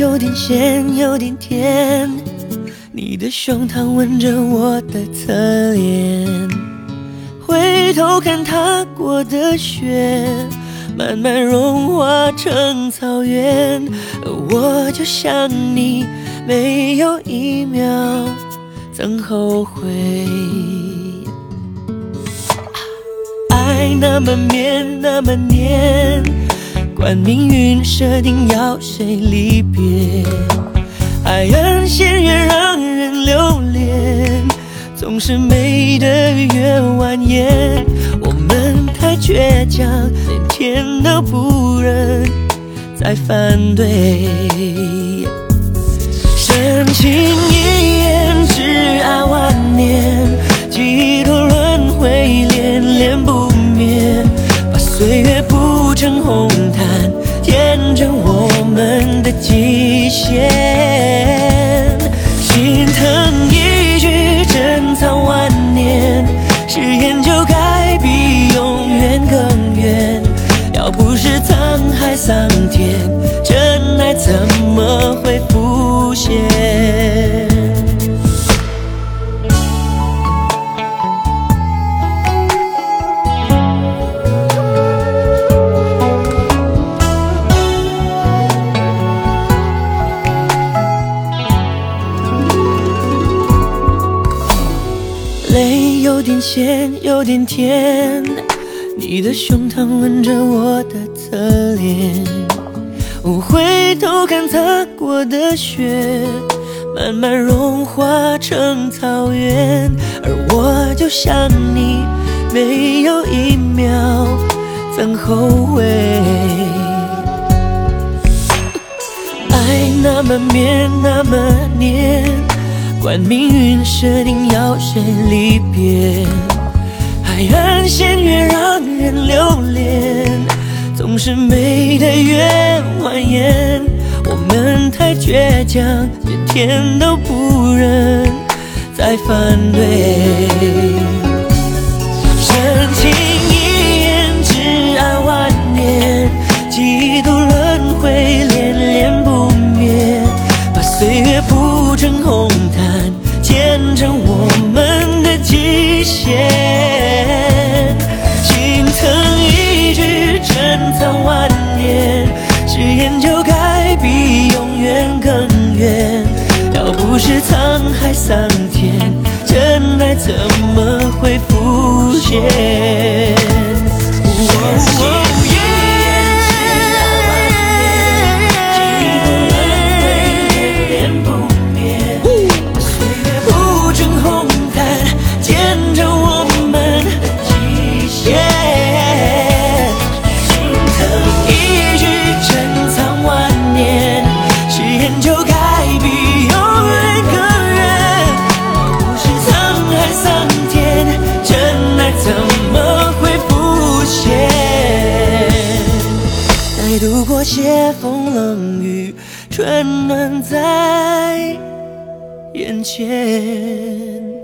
有点咸，有点甜。你的胸膛吻着我的侧脸，回头看踏过的雪，慢慢融化成草原。而我就像你，没有一秒曾后悔。爱那么绵，那么黏，管命运设定要谁离别。海岸线越让人留恋，总是美得越蜿蜒。我们太倔强，连天都不忍再反对。深情一眼，挚爱万年，几多轮回，恋恋不灭。把岁月铺成红哼一句珍藏万年誓言，就该比永远更远。要不是沧海桑田，真爱怎么会浮现？泪有点咸，有点甜。你的胸膛吻着我的侧脸，我回头看踏过的雪，慢慢融化成草原。而我就像你，没有一秒曾后悔。爱那么绵，那么黏，管命运设定要谁离别。海岸线越让人留恋，总是美得越蜿蜒。我们太倔强，连天都不忍再反对。深情成红毯，见证我们的极限。心疼一句珍藏万年，誓言就该比永远更远。要不是沧海桑田，真爱怎么会浮现？度过斜风冷雨，春暖在眼前。